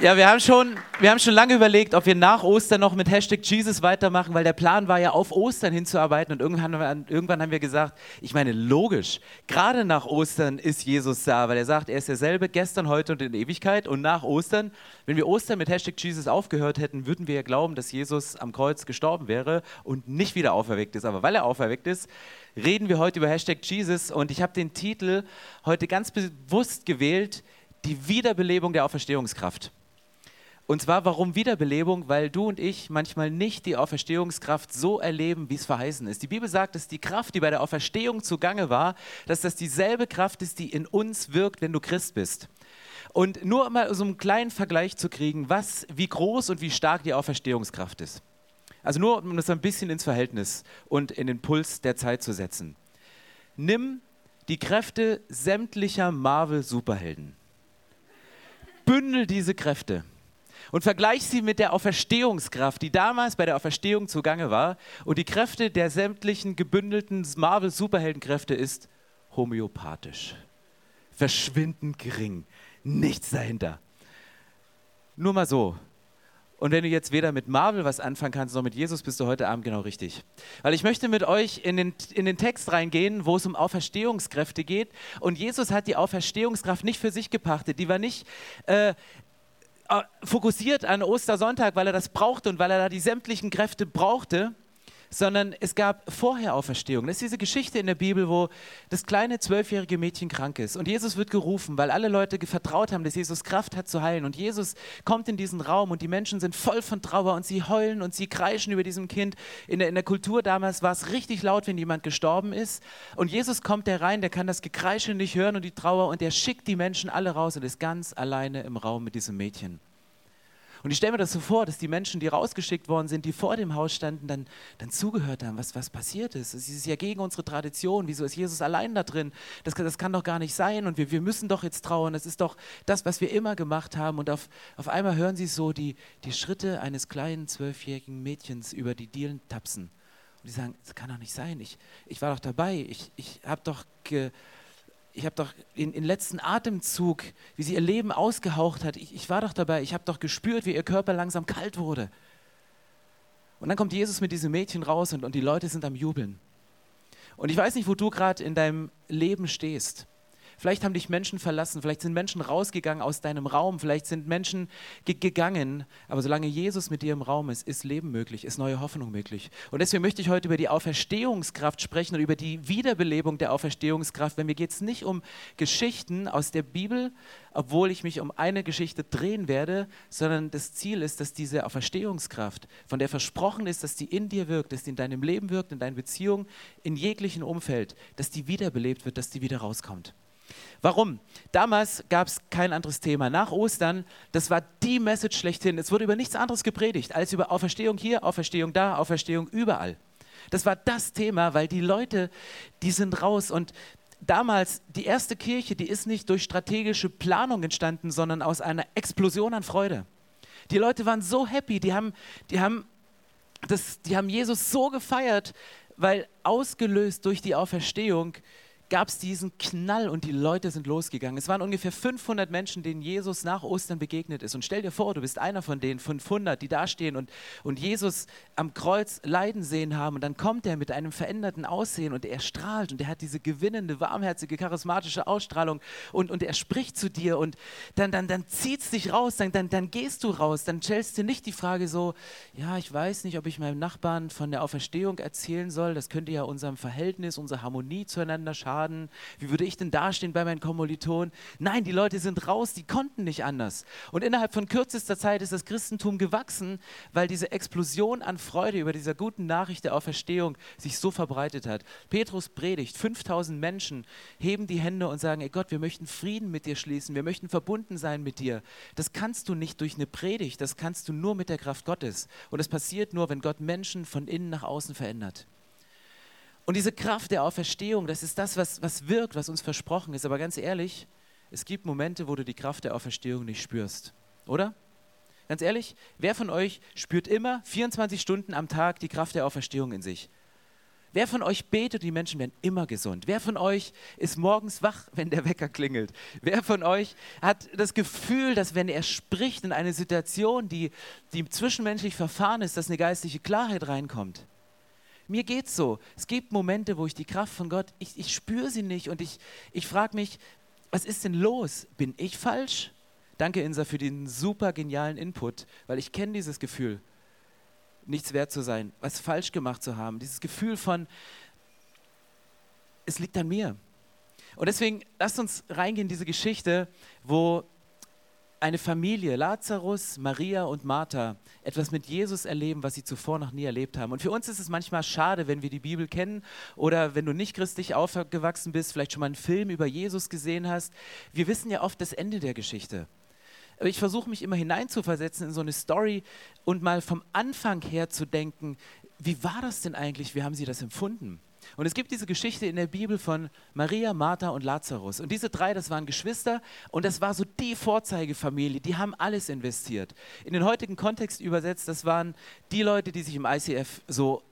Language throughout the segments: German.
Ja, wir haben, schon, wir haben schon lange überlegt, ob wir nach Ostern noch mit Hashtag Jesus weitermachen, weil der Plan war ja auf Ostern hinzuarbeiten und irgendwann, irgendwann haben wir gesagt, ich meine, logisch, gerade nach Ostern ist Jesus da, weil er sagt, er ist derselbe gestern, heute und in Ewigkeit und nach Ostern, wenn wir Ostern mit Hashtag Jesus aufgehört hätten, würden wir ja glauben, dass Jesus am Kreuz gestorben wäre und nicht wieder auferweckt ist. Aber weil er auferweckt ist, reden wir heute über Hashtag Jesus und ich habe den Titel heute ganz bewusst gewählt, die Wiederbelebung der Auferstehungskraft. Und zwar, warum Wiederbelebung? Weil du und ich manchmal nicht die Auferstehungskraft so erleben, wie es verheißen ist. Die Bibel sagt, dass die Kraft, die bei der Auferstehung zugange war, dass das dieselbe Kraft ist, die in uns wirkt, wenn du Christ bist. Und nur mal so einen kleinen Vergleich zu kriegen, was, wie groß und wie stark die Auferstehungskraft ist. Also nur, um das ein bisschen ins Verhältnis und in den Puls der Zeit zu setzen. Nimm die Kräfte sämtlicher Marvel-Superhelden. Bündel diese Kräfte und vergleich sie mit der Auferstehungskraft, die damals bei der Auferstehung zugange war. Und die Kräfte der sämtlichen gebündelten Marvel-Superheldenkräfte ist homöopathisch. Verschwindend gering. Nichts dahinter. Nur mal so. Und wenn du jetzt weder mit Marvel was anfangen kannst, noch mit Jesus, bist du heute Abend genau richtig. Weil ich möchte mit euch in den, in den Text reingehen, wo es um Auferstehungskräfte geht. Und Jesus hat die Auferstehungskraft nicht für sich gepachtet. Die war nicht äh, fokussiert an Ostersonntag, weil er das brauchte und weil er da die sämtlichen Kräfte brauchte, sondern es gab vorher Auferstehung. Das ist diese Geschichte in der Bibel, wo das kleine zwölfjährige Mädchen krank ist und Jesus wird gerufen, weil alle Leute vertraut haben, dass Jesus Kraft hat zu heilen. Und Jesus kommt in diesen Raum und die Menschen sind voll von Trauer und sie heulen und sie kreischen über diesem Kind. In der, in der Kultur damals war es richtig laut, wenn jemand gestorben ist. Und Jesus kommt da rein, der kann das Gekreische nicht hören und die Trauer und der schickt die Menschen alle raus und ist ganz alleine im Raum mit diesem Mädchen. Und ich stelle mir das so vor, dass die Menschen, die rausgeschickt worden sind, die vor dem Haus standen, dann, dann zugehört haben, was, was passiert ist. Es ist ja gegen unsere Tradition. Wieso ist Jesus allein da drin? Das, das kann doch gar nicht sein. Und wir, wir müssen doch jetzt trauern. Das ist doch das, was wir immer gemacht haben. Und auf, auf einmal hören sie so die, die Schritte eines kleinen zwölfjährigen Mädchens über die Dielen tapsen. Und die sagen, das kann doch nicht sein. Ich, ich war doch dabei. Ich, ich habe doch... Ge, ich habe doch den, den, letzten Atemzug, wie sie ihr Leben ausgehaucht hat, ich, ich war doch dabei, ich habe doch gespürt, wie ihr Körper langsam kalt wurde. Und dann kommt Jesus mit diesem Mädchen raus und, und die Leute sind am Jubeln. Und ich weiß nicht, wo du gerade in deinem Leben stehst. Vielleicht haben dich Menschen verlassen, vielleicht sind Menschen rausgegangen aus deinem Raum, vielleicht sind Menschen ge gegangen. Aber solange Jesus mit dir im Raum ist, ist Leben möglich, ist neue Hoffnung möglich. Und deswegen möchte ich heute über die Auferstehungskraft sprechen und über die Wiederbelebung der Auferstehungskraft. Weil mir geht es nicht um Geschichten aus der Bibel, obwohl ich mich um eine Geschichte drehen werde, sondern das Ziel ist, dass diese Auferstehungskraft, von der versprochen ist, dass die in dir wirkt, dass die in deinem Leben wirkt, in deinen Beziehungen, in jeglichen Umfeld, dass die wiederbelebt wird, dass die wieder rauskommt. Warum? Damals gab es kein anderes Thema. Nach Ostern, das war die Message schlechthin. Es wurde über nichts anderes gepredigt als über Auferstehung hier, Auferstehung da, Auferstehung überall. Das war das Thema, weil die Leute, die sind raus und damals die erste Kirche, die ist nicht durch strategische Planung entstanden, sondern aus einer Explosion an Freude. Die Leute waren so happy, die haben, die haben, das, die haben Jesus so gefeiert, weil ausgelöst durch die Auferstehung gab es diesen Knall und die Leute sind losgegangen. Es waren ungefähr 500 Menschen, denen Jesus nach Ostern begegnet ist. Und stell dir vor, du bist einer von den 500, die da stehen und, und Jesus am Kreuz leiden sehen haben. Und dann kommt er mit einem veränderten Aussehen und er strahlt und er hat diese gewinnende, warmherzige, charismatische Ausstrahlung und, und er spricht zu dir und dann, dann, dann zieht es dich raus, dann, dann, dann gehst du raus. Dann stellst du nicht die Frage so, ja, ich weiß nicht, ob ich meinem Nachbarn von der Auferstehung erzählen soll. Das könnte ja unserem Verhältnis, unserer Harmonie zueinander schaden Schaden? Wie würde ich denn dastehen bei meinen Kommilitonen? Nein, die Leute sind raus, die konnten nicht anders. Und innerhalb von kürzester Zeit ist das Christentum gewachsen, weil diese Explosion an Freude über dieser guten Nachricht der Auferstehung sich so verbreitet hat. Petrus predigt, 5000 Menschen heben die Hände und sagen, ey Gott, wir möchten Frieden mit dir schließen, wir möchten verbunden sein mit dir. Das kannst du nicht durch eine Predigt, das kannst du nur mit der Kraft Gottes. Und es passiert nur, wenn Gott Menschen von innen nach außen verändert. Und diese Kraft der Auferstehung, das ist das, was, was wirkt, was uns versprochen ist. Aber ganz ehrlich, es gibt Momente, wo du die Kraft der Auferstehung nicht spürst, oder? Ganz ehrlich, wer von euch spürt immer 24 Stunden am Tag die Kraft der Auferstehung in sich? Wer von euch betet, die Menschen werden immer gesund? Wer von euch ist morgens wach, wenn der Wecker klingelt? Wer von euch hat das Gefühl, dass wenn er spricht in eine Situation, die, die zwischenmenschlich verfahren ist, dass eine geistliche Klarheit reinkommt? Mir geht's so. Es gibt Momente, wo ich die Kraft von Gott, ich, ich spüre sie nicht und ich, ich frage mich, was ist denn los? Bin ich falsch? Danke, Insa, für den super genialen Input, weil ich kenne dieses Gefühl nichts wert zu sein, was falsch gemacht zu haben. Dieses Gefühl von, es liegt an mir. Und deswegen lasst uns reingehen in diese Geschichte, wo eine Familie, Lazarus, Maria und Martha, etwas mit Jesus erleben, was sie zuvor noch nie erlebt haben. Und für uns ist es manchmal schade, wenn wir die Bibel kennen oder wenn du nicht christlich aufgewachsen bist, vielleicht schon mal einen Film über Jesus gesehen hast. Wir wissen ja oft das Ende der Geschichte. Aber ich versuche mich immer hineinzuversetzen in so eine Story und mal vom Anfang her zu denken, wie war das denn eigentlich? Wie haben sie das empfunden? Und es gibt diese Geschichte in der Bibel von Maria, Martha und Lazarus. Und diese drei, das waren Geschwister und das war so die Vorzeigefamilie. Die haben alles investiert. In den heutigen Kontext übersetzt, das waren die Leute, die sich im ICF so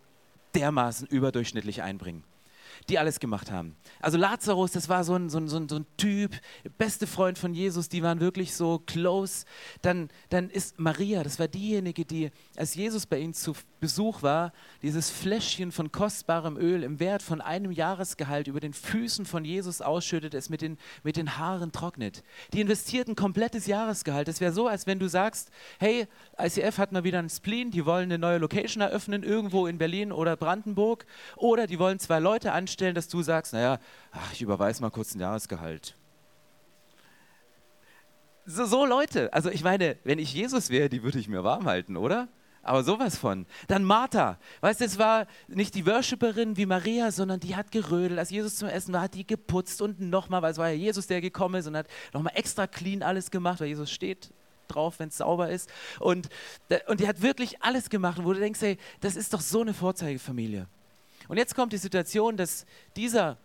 dermaßen überdurchschnittlich einbringen die alles gemacht haben. Also Lazarus, das war so ein, so ein, so ein, Typ, beste Freund von Jesus, die waren wirklich so close. Dann, dann ist Maria, das war diejenige, die, als Jesus bei ihnen zu Besuch war, dieses Fläschchen von kostbarem Öl im Wert von einem Jahresgehalt über den Füßen von Jesus ausschüttet, es mit den, mit den Haaren trocknet. Die investiert ein komplettes Jahresgehalt. Das wäre so, als wenn du sagst, hey, ICF hat mal wieder einen Spleen, die wollen eine neue Location eröffnen, irgendwo in Berlin oder Brandenburg, oder die wollen zwei Leute anstellen, dass du sagst, naja, ach, ich überweise mal kurz ein Jahresgehalt. So, so Leute, also ich meine, wenn ich Jesus wäre, die würde ich mir warm halten, oder? Aber sowas von. Dann Martha, weißt du, es war nicht die Worshipperin wie Maria, sondern die hat gerödelt. Als Jesus zum Essen war, hat die geputzt und nochmal, weil es war ja Jesus, der gekommen ist und hat nochmal extra clean alles gemacht, weil Jesus steht drauf, wenn es sauber ist. Und, und die hat wirklich alles gemacht, wo du denkst, hey, das ist doch so eine Vorzeigefamilie. Und jetzt kommt die Situation, dass dieser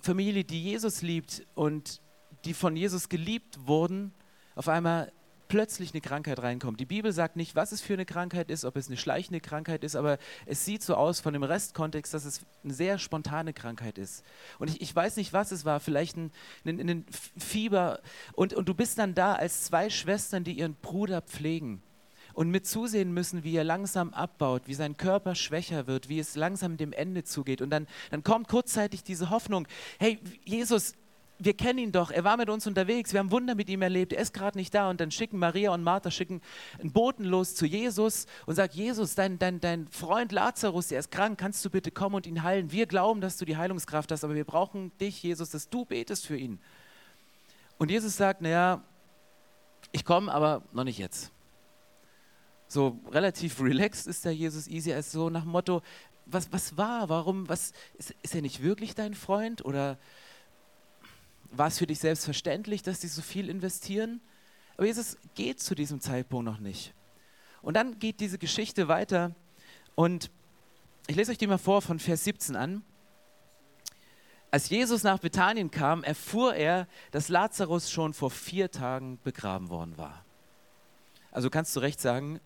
Familie, die Jesus liebt und die von Jesus geliebt wurden, auf einmal plötzlich eine Krankheit reinkommt. Die Bibel sagt nicht, was es für eine Krankheit ist, ob es eine schleichende Krankheit ist, aber es sieht so aus von dem Restkontext, dass es eine sehr spontane Krankheit ist. Und ich, ich weiß nicht, was es war, vielleicht ein, ein, ein Fieber. Und, und du bist dann da als zwei Schwestern, die ihren Bruder pflegen und mit zusehen müssen, wie er langsam abbaut, wie sein Körper schwächer wird, wie es langsam dem Ende zugeht. Und dann, dann kommt kurzzeitig diese Hoffnung, hey Jesus, wir kennen ihn doch, er war mit uns unterwegs, wir haben Wunder mit ihm erlebt, er ist gerade nicht da. Und dann schicken Maria und Martha schicken einen Boten los zu Jesus und sagen, Jesus, dein, dein, dein Freund Lazarus, der ist krank, kannst du bitte kommen und ihn heilen? Wir glauben, dass du die Heilungskraft hast, aber wir brauchen dich, Jesus, dass du betest für ihn. Und Jesus sagt, naja, ich komme, aber noch nicht jetzt. So relativ relaxed ist der Jesus easy, ist so nach dem Motto, was, was war, warum, was, ist, ist er nicht wirklich dein Freund oder war es für dich selbstverständlich, dass die so viel investieren? Aber Jesus geht zu diesem Zeitpunkt noch nicht. Und dann geht diese Geschichte weiter und ich lese euch die mal vor von Vers 17 an. Als Jesus nach Bethanien kam, erfuhr er, dass Lazarus schon vor vier Tagen begraben worden war. Also kannst du recht sagen,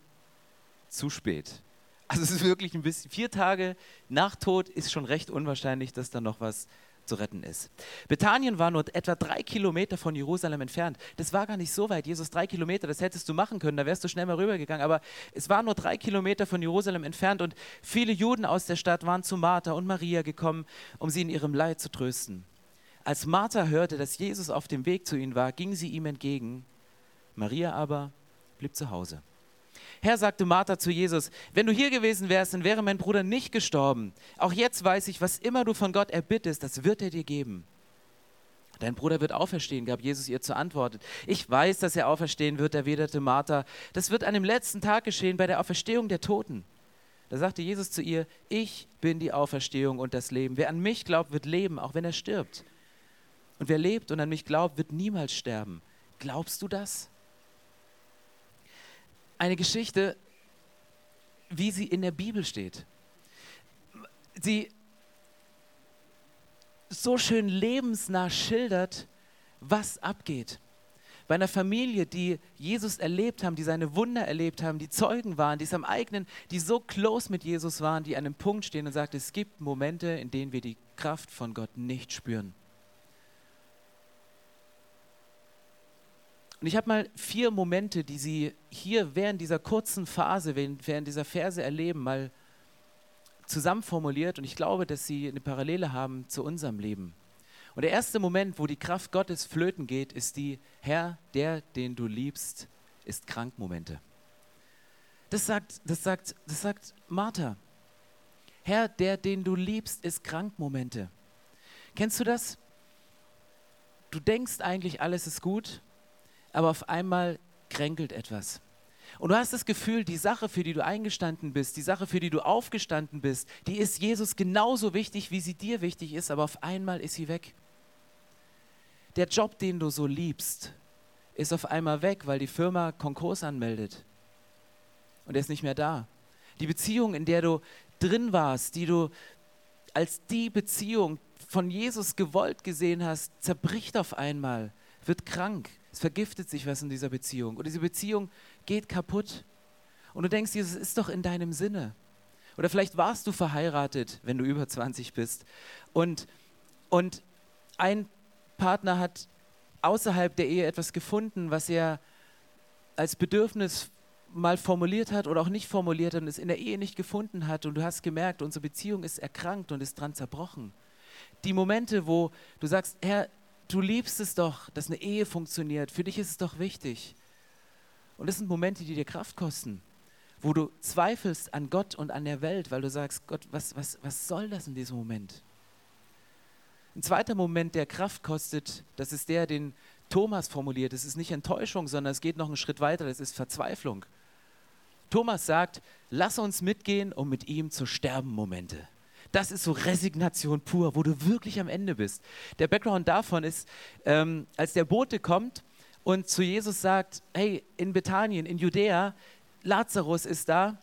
zu spät. Also es ist wirklich ein bisschen, vier Tage nach Tod ist schon recht unwahrscheinlich, dass da noch was zu retten ist. Bethanien war nur etwa drei Kilometer von Jerusalem entfernt. Das war gar nicht so weit. Jesus, drei Kilometer, das hättest du machen können, da wärst du schnell mal rübergegangen. Aber es war nur drei Kilometer von Jerusalem entfernt und viele Juden aus der Stadt waren zu Martha und Maria gekommen, um sie in ihrem Leid zu trösten. Als Martha hörte, dass Jesus auf dem Weg zu ihnen war, ging sie ihm entgegen. Maria aber blieb zu Hause. Herr, sagte Martha zu Jesus, wenn du hier gewesen wärst, dann wäre mein Bruder nicht gestorben. Auch jetzt weiß ich, was immer du von Gott erbittest, das wird er dir geben. Dein Bruder wird auferstehen, gab Jesus ihr zur Antwort. Ich weiß, dass er auferstehen wird, erwiderte Martha. Das wird an dem letzten Tag geschehen, bei der Auferstehung der Toten. Da sagte Jesus zu ihr, ich bin die Auferstehung und das Leben. Wer an mich glaubt, wird leben, auch wenn er stirbt. Und wer lebt und an mich glaubt, wird niemals sterben. Glaubst du das? Eine Geschichte, wie sie in der Bibel steht. Sie, so schön lebensnah schildert, was abgeht. Bei einer Familie, die Jesus erlebt haben, die seine Wunder erlebt haben, die Zeugen waren, die es am eigenen, die so close mit Jesus waren, die an einem Punkt stehen und sagt, es gibt Momente, in denen wir die Kraft von Gott nicht spüren. Und ich habe mal vier Momente, die Sie hier während dieser kurzen Phase, während dieser Verse erleben, mal zusammenformuliert. Und ich glaube, dass Sie eine Parallele haben zu unserem Leben. Und der erste Moment, wo die Kraft Gottes flöten geht, ist die Herr, der, den du liebst, ist krank Momente. Das sagt, das sagt, das sagt Martha. Herr, der, den du liebst, ist krank Momente. Kennst du das? Du denkst eigentlich, alles ist gut, aber auf einmal kränkelt etwas. Und du hast das Gefühl, die Sache, für die du eingestanden bist, die Sache, für die du aufgestanden bist, die ist Jesus genauso wichtig, wie sie dir wichtig ist, aber auf einmal ist sie weg der Job, den du so liebst, ist auf einmal weg, weil die Firma Konkurs anmeldet. Und er ist nicht mehr da. Die Beziehung, in der du drin warst, die du als die Beziehung von Jesus gewollt gesehen hast, zerbricht auf einmal, wird krank. Es vergiftet sich was in dieser Beziehung. Und diese Beziehung geht kaputt. Und du denkst, Jesus ist doch in deinem Sinne. Oder vielleicht warst du verheiratet, wenn du über 20 bist. Und, und ein Partner hat außerhalb der Ehe etwas gefunden, was er als Bedürfnis mal formuliert hat oder auch nicht formuliert hat und es in der Ehe nicht gefunden hat und du hast gemerkt, unsere Beziehung ist erkrankt und ist dran zerbrochen. Die Momente, wo du sagst, Herr, du liebst es doch, dass eine Ehe funktioniert, für dich ist es doch wichtig. Und das sind Momente, die dir Kraft kosten, wo du zweifelst an Gott und an der Welt, weil du sagst, Gott, was, was, was soll das in diesem Moment? Ein zweiter Moment, der Kraft kostet, das ist der, den Thomas formuliert. Es ist nicht Enttäuschung, sondern es geht noch einen Schritt weiter, das ist Verzweiflung. Thomas sagt, lass uns mitgehen, um mit ihm zu sterben Momente. Das ist so Resignation pur, wo du wirklich am Ende bist. Der Background davon ist, ähm, als der Bote kommt und zu Jesus sagt, hey, in Bethanien, in Judäa, Lazarus ist da,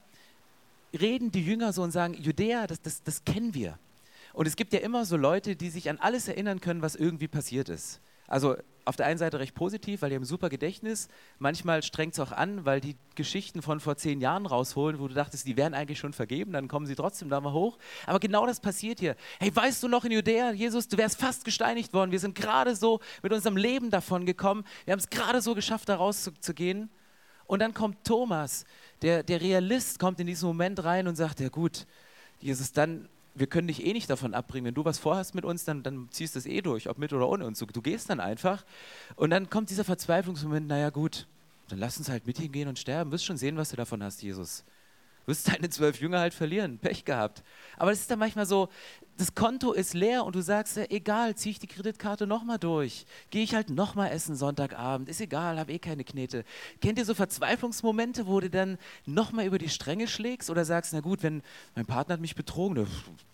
reden die Jünger so und sagen, Judäa, das, das, das kennen wir. Und es gibt ja immer so Leute, die sich an alles erinnern können, was irgendwie passiert ist. Also auf der einen Seite recht positiv, weil die haben ein super Gedächtnis. Manchmal strengt es auch an, weil die Geschichten von vor zehn Jahren rausholen, wo du dachtest, die wären eigentlich schon vergeben, dann kommen sie trotzdem da mal hoch. Aber genau das passiert hier. Hey, weißt du noch in Judäa, Jesus, du wärst fast gesteinigt worden. Wir sind gerade so mit unserem Leben davon gekommen. Wir haben es gerade so geschafft, da rauszugehen. Und dann kommt Thomas, der, der Realist, kommt in diesen Moment rein und sagt, ja gut, Jesus, dann wir können dich eh nicht davon abbringen. Wenn du was vorhast mit uns, dann, dann ziehst du es eh durch, ob mit oder ohne uns. Du, du gehst dann einfach. Und dann kommt dieser Verzweiflungsmoment, naja gut, dann lass uns halt mit ihm gehen und sterben. Du wirst schon sehen, was du davon hast, Jesus wirst deine zwölf Jünger halt verlieren. Pech gehabt. Aber es ist dann manchmal so, das Konto ist leer und du sagst, egal, ziehe ich die Kreditkarte nochmal durch. Gehe ich halt nochmal essen Sonntagabend. Ist egal, habe eh keine Knete. Kennt ihr so Verzweiflungsmomente, wo du dann nochmal über die Stränge schlägst oder sagst, na gut, wenn mein Partner hat mich betrogen,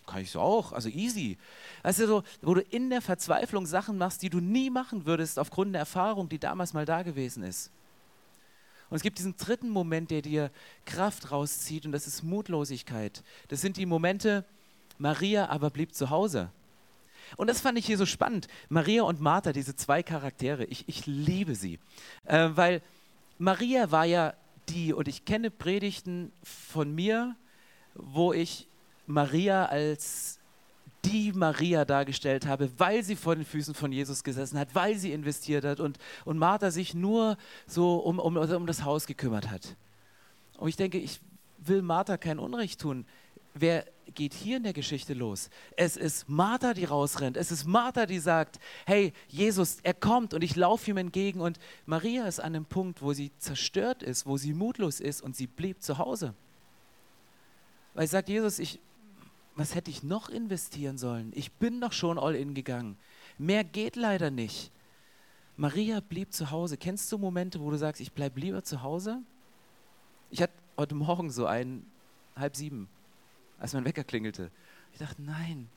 kann ich so auch, also easy. Also so, wo du in der Verzweiflung Sachen machst, die du nie machen würdest aufgrund der Erfahrung, die damals mal da gewesen ist. Und es gibt diesen dritten Moment, der dir Kraft rauszieht, und das ist Mutlosigkeit. Das sind die Momente, Maria aber blieb zu Hause. Und das fand ich hier so spannend. Maria und Martha, diese zwei Charaktere, ich, ich liebe sie. Äh, weil Maria war ja die, und ich kenne Predigten von mir, wo ich Maria als die Maria dargestellt habe, weil sie vor den Füßen von Jesus gesessen hat, weil sie investiert hat und, und Martha sich nur so um, um, um das Haus gekümmert hat. Und ich denke, ich will Martha kein Unrecht tun. Wer geht hier in der Geschichte los? Es ist Martha, die rausrennt. Es ist Martha, die sagt, hey, Jesus, er kommt und ich laufe ihm entgegen. Und Maria ist an dem Punkt, wo sie zerstört ist, wo sie mutlos ist und sie blieb zu Hause. Weil sie sagt, Jesus, ich, was hätte ich noch investieren sollen? Ich bin doch schon all in gegangen. Mehr geht leider nicht. Maria blieb zu Hause. Kennst du Momente, wo du sagst, ich bleibe lieber zu Hause? Ich hatte heute Morgen so einen, halb sieben, als mein Wecker klingelte. Ich dachte, nein,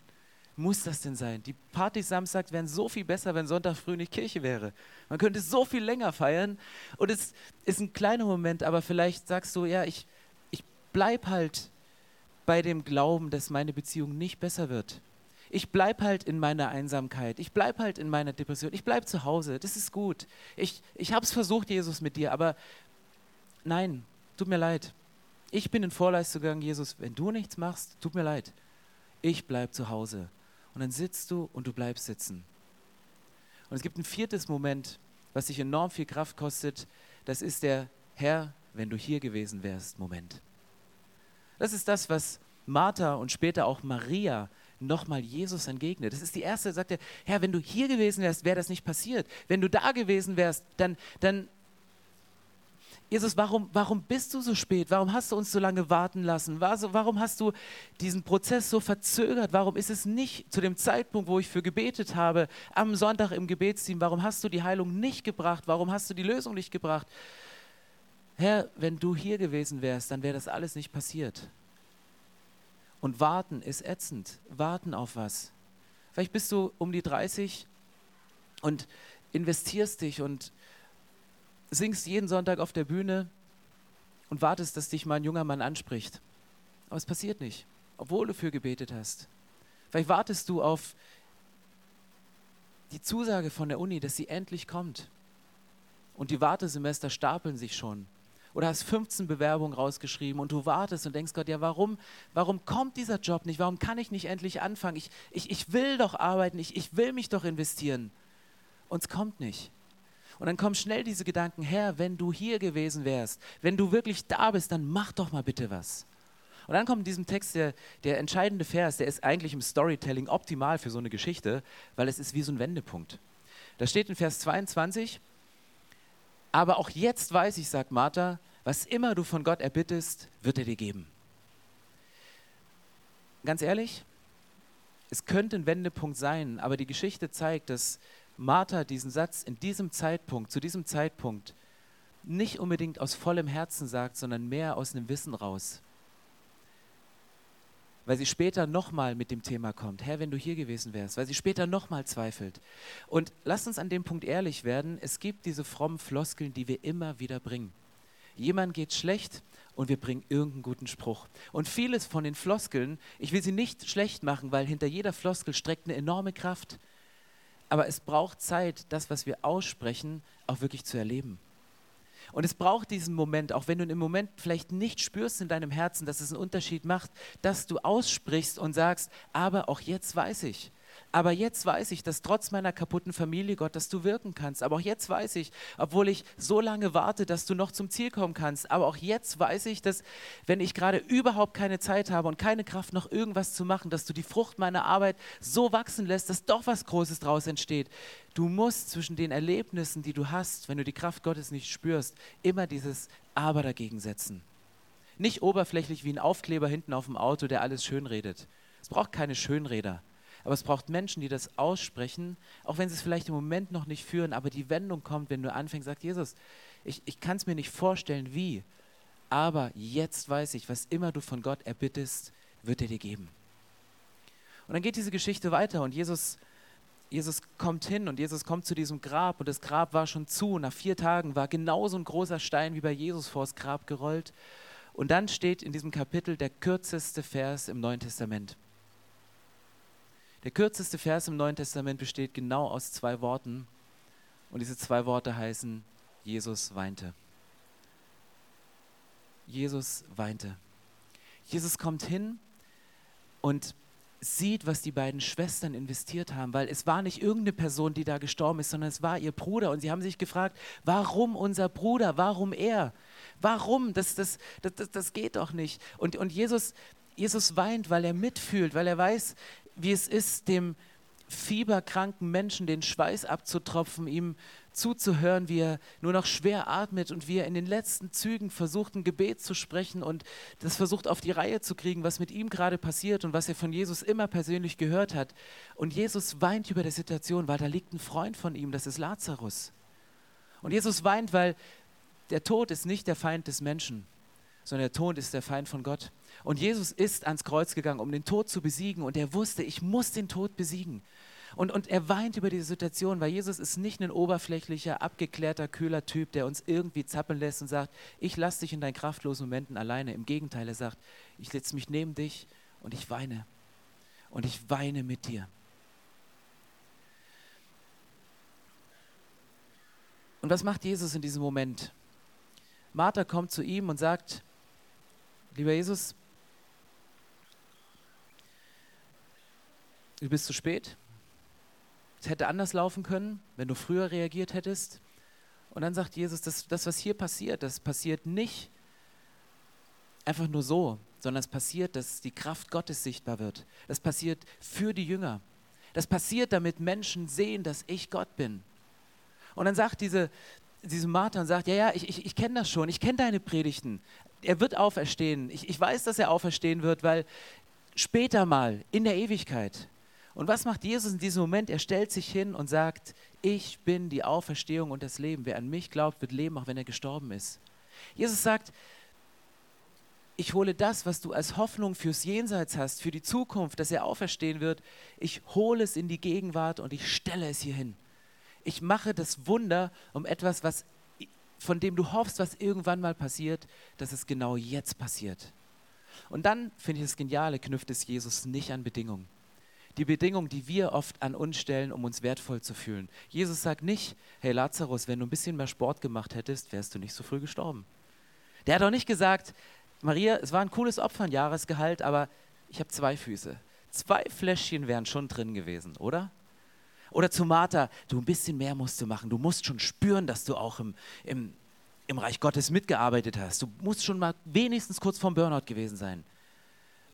muss das denn sein? Die Partys Samstag wären so viel besser, wenn Sonntag früh nicht Kirche wäre. Man könnte so viel länger feiern. Und es ist ein kleiner Moment, aber vielleicht sagst du, ja, ich, ich bleib halt bei dem Glauben, dass meine Beziehung nicht besser wird. ich bleibe halt in meiner Einsamkeit, ich bleibe halt in meiner Depression, ich bleibe zu Hause, das ist gut. Ich, ich habe es versucht, Jesus, mit dir, aber nein, tut mir leid. Ich bin in Vorleistung gegangen, Jesus, wenn du nichts machst, tut mir leid. Ich bleibe zu Hause. Und dann sitzt du und du bleibst sitzen. Und es gibt ein viertes Moment, was sich enorm viel Kraft kostet. Das ist der Herr, wenn du hier gewesen wärst, Moment. Das ist das, was Martha und später auch Maria nochmal Jesus entgegnet. Das ist die erste, sagt er, Herr, wenn du hier gewesen wärst, wäre das nicht passiert. Wenn du da gewesen wärst, dann, dann Jesus, warum, warum bist du so spät? Warum hast du uns so lange warten lassen? Warum hast du diesen Prozess so verzögert? Warum ist es nicht zu dem Zeitpunkt, wo ich für gebetet habe, am Sonntag im Gebetsteam, warum hast du die Heilung nicht gebracht? Warum hast du die Lösung nicht gebracht? Herr, wenn du hier gewesen wärst, dann wäre das alles nicht passiert. Und warten ist ätzend. Warten auf was? Vielleicht bist du um die 30 und investierst dich und singst jeden Sonntag auf der Bühne und wartest, dass dich mal ein junger Mann anspricht. Aber es passiert nicht, obwohl du für gebetet hast. Vielleicht wartest du auf die Zusage von der Uni, dass sie endlich kommt. Und die Wartesemester stapeln sich schon. Oder hast 15 Bewerbungen rausgeschrieben und du wartest und denkst Gott, ja, warum, warum kommt dieser Job nicht? Warum kann ich nicht endlich anfangen? Ich, ich, ich will doch arbeiten, ich, ich will mich doch investieren. Und es kommt nicht. Und dann kommen schnell diese Gedanken, Herr, wenn du hier gewesen wärst, wenn du wirklich da bist, dann mach doch mal bitte was. Und dann kommt in diesem Text der, der entscheidende Vers, der ist eigentlich im Storytelling optimal für so eine Geschichte, weil es ist wie so ein Wendepunkt. Da steht in Vers 22, aber auch jetzt weiß ich, sagt Martha, was immer du von Gott erbittest, wird er dir geben. Ganz ehrlich, es könnte ein Wendepunkt sein, aber die Geschichte zeigt, dass Martha diesen Satz in diesem Zeitpunkt, zu diesem Zeitpunkt, nicht unbedingt aus vollem Herzen sagt, sondern mehr aus einem Wissen raus. Weil sie später nochmal mit dem Thema kommt, Herr, wenn du hier gewesen wärst, weil sie später nochmal zweifelt. Und lasst uns an dem Punkt ehrlich werden, es gibt diese frommen Floskeln, die wir immer wieder bringen. Jemand geht schlecht und wir bringen irgendeinen guten Spruch. Und vieles von den Floskeln, ich will sie nicht schlecht machen, weil hinter jeder Floskel streckt eine enorme Kraft. Aber es braucht Zeit, das, was wir aussprechen, auch wirklich zu erleben. Und es braucht diesen Moment, auch wenn du im Moment vielleicht nicht spürst in deinem Herzen, dass es einen Unterschied macht, dass du aussprichst und sagst, aber auch jetzt weiß ich, aber jetzt weiß ich, dass trotz meiner kaputten Familie, Gott, dass du wirken kannst. Aber auch jetzt weiß ich, obwohl ich so lange warte, dass du noch zum Ziel kommen kannst. Aber auch jetzt weiß ich, dass wenn ich gerade überhaupt keine Zeit habe und keine Kraft, noch irgendwas zu machen, dass du die Frucht meiner Arbeit so wachsen lässt, dass doch was Großes daraus entsteht. Du musst zwischen den Erlebnissen, die du hast, wenn du die Kraft Gottes nicht spürst, immer dieses Aber dagegen setzen. Nicht oberflächlich wie ein Aufkleber hinten auf dem Auto, der alles schönredet. Es braucht keine Schönräder. Aber es braucht Menschen, die das aussprechen, auch wenn sie es vielleicht im Moment noch nicht führen, aber die Wendung kommt, wenn du anfängst, sagt Jesus, ich, ich kann es mir nicht vorstellen, wie, aber jetzt weiß ich, was immer du von Gott erbittest, wird er dir geben. Und dann geht diese Geschichte weiter und Jesus, Jesus kommt hin und Jesus kommt zu diesem Grab und das Grab war schon zu. Nach vier Tagen war genauso ein großer Stein wie bei Jesus vors Grab gerollt. Und dann steht in diesem Kapitel der kürzeste Vers im Neuen Testament. Der kürzeste Vers im Neuen Testament besteht genau aus zwei Worten. Und diese zwei Worte heißen, Jesus weinte. Jesus weinte. Jesus kommt hin und sieht, was die beiden Schwestern investiert haben, weil es war nicht irgendeine Person, die da gestorben ist, sondern es war ihr Bruder. Und sie haben sich gefragt, warum unser Bruder, warum er? Warum? Das, das, das, das, geht doch nicht. Und, und Jesus, Jesus weint, weil er mitfühlt, weil er weiß, wie es ist, dem fieberkranken Menschen den Schweiß abzutropfen, ihm zuzuhören, wie er nur noch schwer atmet und wie er in den letzten Zügen versucht, ein Gebet zu sprechen und das versucht auf die Reihe zu kriegen, was mit ihm gerade passiert und was er von Jesus immer persönlich gehört hat. Und Jesus weint über die Situation, weil da liegt ein Freund von ihm, das ist Lazarus. Und Jesus weint, weil der Tod ist nicht der Feind des Menschen, sondern der Tod ist der Feind von Gott. Und Jesus ist ans Kreuz gegangen, um den Tod zu besiegen. Und er wusste, ich muss den Tod besiegen. Und, und er weint über diese Situation, weil Jesus ist nicht ein oberflächlicher, abgeklärter, kühler Typ, der uns irgendwie zappeln lässt und sagt, ich lasse dich in deinen kraftlosen Momenten alleine. Im Gegenteil, er sagt, ich setze mich neben dich und ich weine. und ich weine mit dir. Und was macht Jesus in diesem Moment? Martha kommt zu ihm und sagt, lieber Jesus, du bist zu spät. Es hätte anders laufen können, wenn du früher reagiert hättest. Und dann sagt Jesus, das, das, was hier passiert, das passiert nicht einfach nur so, sondern es passiert, dass die Kraft Gottes sichtbar wird. Das passiert für die Jünger. Das passiert, damit Menschen sehen, dass ich Gott bin. Und dann sagt diese, diese Martha und sagt, ja, ja, ich, ich, ich kenne das schon, ich kenne deine Predigten. Er wird auferstehen. Ich, ich weiß, dass er auferstehen wird, weil später mal, in der Ewigkeit. Und was macht Jesus in diesem Moment? Er stellt sich hin und sagt, ich bin die Auferstehung und das Leben. Wer an mich glaubt, wird leben, auch wenn er gestorben ist. Jesus sagt, ich hole das, was du als Hoffnung fürs Jenseits hast, für die Zukunft, dass er auferstehen wird, ich hole es in die Gegenwart und ich stelle es hier hin. Ich mache das Wunder um etwas, was, von dem du hoffst, was irgendwann mal passiert, dass es genau jetzt passiert. Und dann, finde ich das Geniale, knüpft es Jesus nicht an Bedingungen. Die Bedingungen, die wir oft an uns stellen, um uns wertvoll zu fühlen. Jesus sagt nicht, hey Lazarus, wenn du ein bisschen mehr Sport gemacht hättest, wärst du nicht so früh gestorben. Der hat auch nicht gesagt, Maria, es war ein cooles Opfer, ein Jahresgehalt, aber ich habe zwei Füße. Zwei Fläschchen wären schon drin gewesen, oder? Oder zu Martha, du ein bisschen mehr musst du machen. Du musst schon spüren, dass du auch im, im, im Reich Gottes mitgearbeitet hast. Du musst schon mal wenigstens kurz vorm Burnout gewesen sein,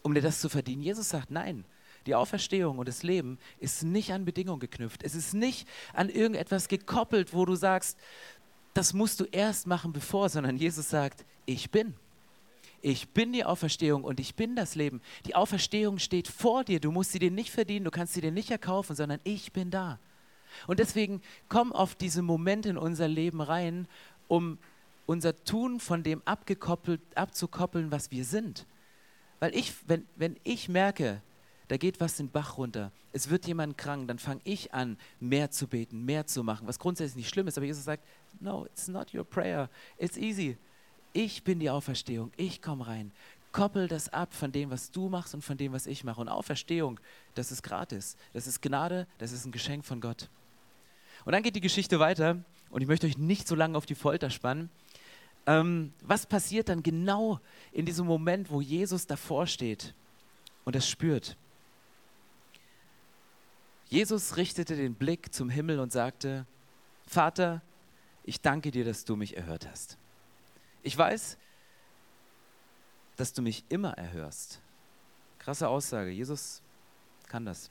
um dir das zu verdienen. Jesus sagt, nein, die Auferstehung und das Leben ist nicht an Bedingungen geknüpft. Es ist nicht an irgendetwas gekoppelt, wo du sagst, das musst du erst machen, bevor, sondern Jesus sagt, ich bin. Ich bin die Auferstehung und ich bin das Leben. Die Auferstehung steht vor dir. Du musst sie dir nicht verdienen, du kannst sie dir nicht erkaufen, sondern ich bin da. Und deswegen komm auf diese Momente in unser Leben rein, um unser Tun von dem abgekoppelt, abzukoppeln, was wir sind. Weil ich, wenn, wenn ich merke, da geht was den Bach runter, es wird jemand krank, dann fange ich an, mehr zu beten, mehr zu machen, was grundsätzlich nicht schlimm ist. Aber Jesus sagt, no, it's not your prayer, it's easy ich bin die Auferstehung, ich komme rein. Koppel das ab von dem, was du machst und von dem, was ich mache. Und Auferstehung, das ist gratis. Das ist Gnade, das ist ein Geschenk von Gott. Und dann geht die Geschichte weiter und ich möchte euch nicht so lange auf die Folter spannen. Ähm, was passiert dann genau in diesem Moment, wo Jesus davor steht und es spürt? Jesus richtete den Blick zum Himmel und sagte, Vater, ich danke dir, dass du mich erhört hast. Ich weiß, dass du mich immer erhörst. Krasse Aussage. Jesus kann das.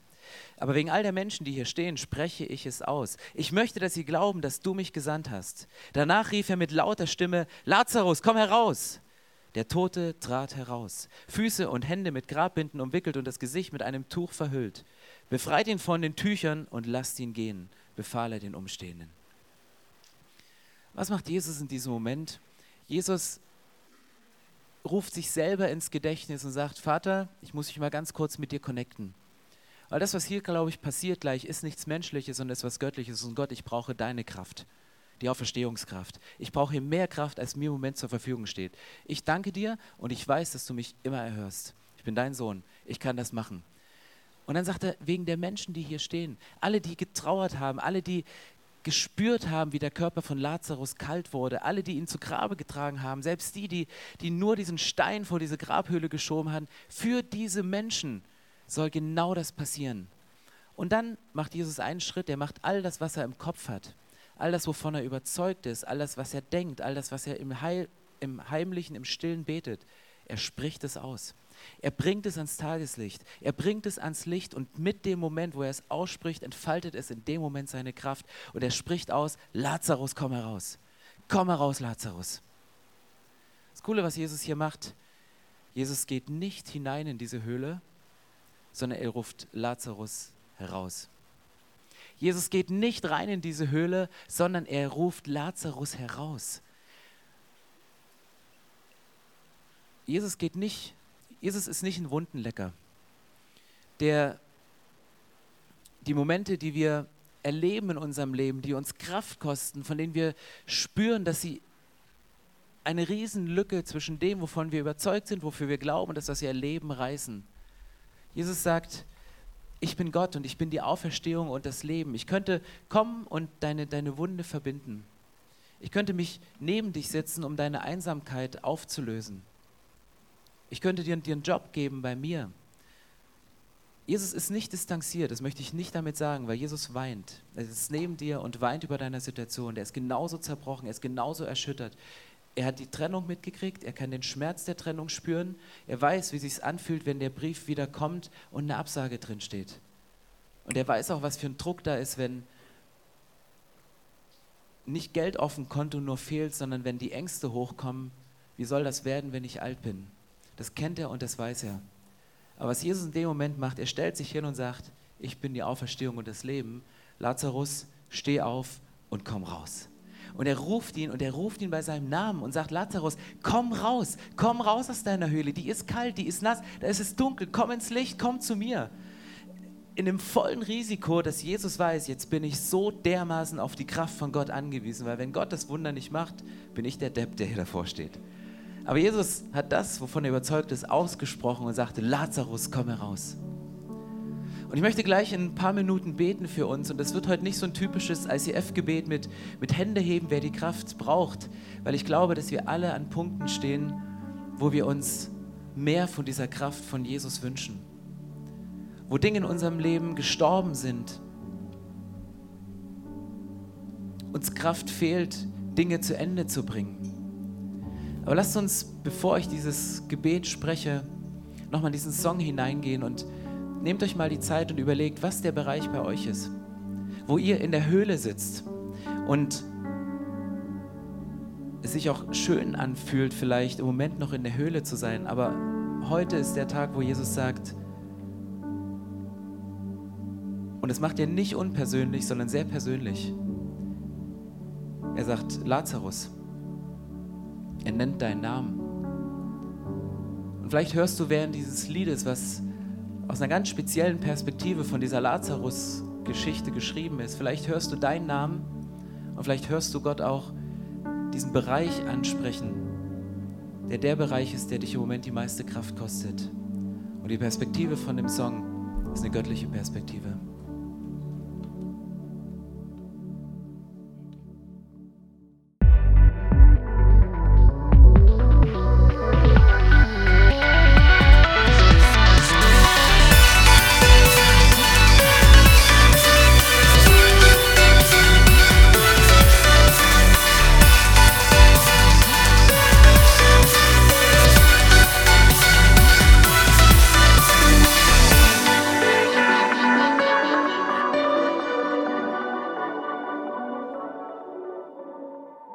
Aber wegen all der Menschen, die hier stehen, spreche ich es aus. Ich möchte, dass sie glauben, dass du mich gesandt hast. Danach rief er mit lauter Stimme, Lazarus, komm heraus. Der Tote trat heraus, Füße und Hände mit Grabbinden umwickelt und das Gesicht mit einem Tuch verhüllt. Befreit ihn von den Tüchern und lasst ihn gehen, befahl er den Umstehenden. Was macht Jesus in diesem Moment? Jesus ruft sich selber ins Gedächtnis und sagt, Vater, ich muss mich mal ganz kurz mit dir connecten. Weil das, was hier, glaube ich, passiert gleich, ist nichts Menschliches, sondern ist was Göttliches. Und Gott, ich brauche deine Kraft, die Auferstehungskraft. Ich brauche mehr Kraft, als mir im Moment zur Verfügung steht. Ich danke dir und ich weiß, dass du mich immer erhörst. Ich bin dein Sohn, ich kann das machen. Und dann sagt er, wegen der Menschen, die hier stehen, alle, die getrauert haben, alle, die gespürt haben, wie der Körper von Lazarus kalt wurde, alle, die ihn zu Grabe getragen haben, selbst die, die, die nur diesen Stein vor diese Grabhöhle geschoben haben, für diese Menschen soll genau das passieren. Und dann macht Jesus einen Schritt, er macht all das, was er im Kopf hat, all das, wovon er überzeugt ist, all das, was er denkt, all das, was er im, Heil, im Heimlichen, im Stillen betet, er spricht es aus. Er bringt es ans Tageslicht. Er bringt es ans Licht und mit dem Moment, wo er es ausspricht, entfaltet es in dem Moment seine Kraft und er spricht aus, Lazarus, komm heraus. Komm heraus, Lazarus. Das Coole, was Jesus hier macht, Jesus geht nicht hinein in diese Höhle, sondern er ruft Lazarus heraus. Jesus geht nicht rein in diese Höhle, sondern er ruft Lazarus heraus. Jesus geht nicht Jesus ist nicht ein Wundenlecker, der die Momente, die wir erleben in unserem Leben, die uns Kraft kosten, von denen wir spüren, dass sie eine Riesenlücke zwischen dem, wovon wir überzeugt sind, wofür wir glauben und das, was wir erleben, reißen. Jesus sagt, ich bin Gott und ich bin die Auferstehung und das Leben. Ich könnte kommen und deine, deine Wunde verbinden. Ich könnte mich neben dich setzen, um deine Einsamkeit aufzulösen. Ich könnte dir, dir einen Job geben bei mir. Jesus ist nicht distanziert, das möchte ich nicht damit sagen, weil Jesus weint. Er ist neben dir und weint über deine Situation. Er ist genauso zerbrochen, er ist genauso erschüttert. Er hat die Trennung mitgekriegt, er kann den Schmerz der Trennung spüren. Er weiß, wie sich anfühlt, wenn der Brief wieder kommt und eine Absage drin steht. Und er weiß auch, was für ein Druck da ist, wenn nicht Geld auf dem Konto nur fehlt, sondern wenn die Ängste hochkommen, wie soll das werden, wenn ich alt bin? Das kennt er und das weiß er. Aber was Jesus in dem Moment macht, er stellt sich hin und sagt, ich bin die Auferstehung und das Leben. Lazarus, steh auf und komm raus. Und er ruft ihn und er ruft ihn bei seinem Namen und sagt, Lazarus, komm raus, komm raus aus deiner Höhle, die ist kalt, die ist nass, da ist es dunkel, komm ins Licht, komm zu mir. In dem vollen Risiko, dass Jesus weiß, jetzt bin ich so dermaßen auf die Kraft von Gott angewiesen, weil wenn Gott das Wunder nicht macht, bin ich der Depp, der hier davor steht. Aber Jesus hat das, wovon er überzeugt ist, ausgesprochen und sagte, Lazarus, komm heraus. Und ich möchte gleich in ein paar Minuten beten für uns. Und das wird heute nicht so ein typisches ICF-Gebet mit, mit Hände heben, wer die Kraft braucht, weil ich glaube, dass wir alle an Punkten stehen, wo wir uns mehr von dieser Kraft von Jesus wünschen. Wo Dinge in unserem Leben gestorben sind. Uns Kraft fehlt, Dinge zu Ende zu bringen. Aber lasst uns, bevor ich dieses Gebet spreche, nochmal in diesen Song hineingehen und nehmt euch mal die Zeit und überlegt, was der Bereich bei euch ist, wo ihr in der Höhle sitzt und es sich auch schön anfühlt, vielleicht im Moment noch in der Höhle zu sein, aber heute ist der Tag, wo Jesus sagt, und es macht er nicht unpersönlich, sondern sehr persönlich. Er sagt, Lazarus, er nennt deinen Namen. Und vielleicht hörst du während dieses Liedes, was aus einer ganz speziellen Perspektive von dieser Lazarus-Geschichte geschrieben ist. Vielleicht hörst du deinen Namen und vielleicht hörst du Gott auch diesen Bereich ansprechen, der der Bereich ist, der dich im Moment die meiste Kraft kostet. Und die Perspektive von dem Song ist eine göttliche Perspektive.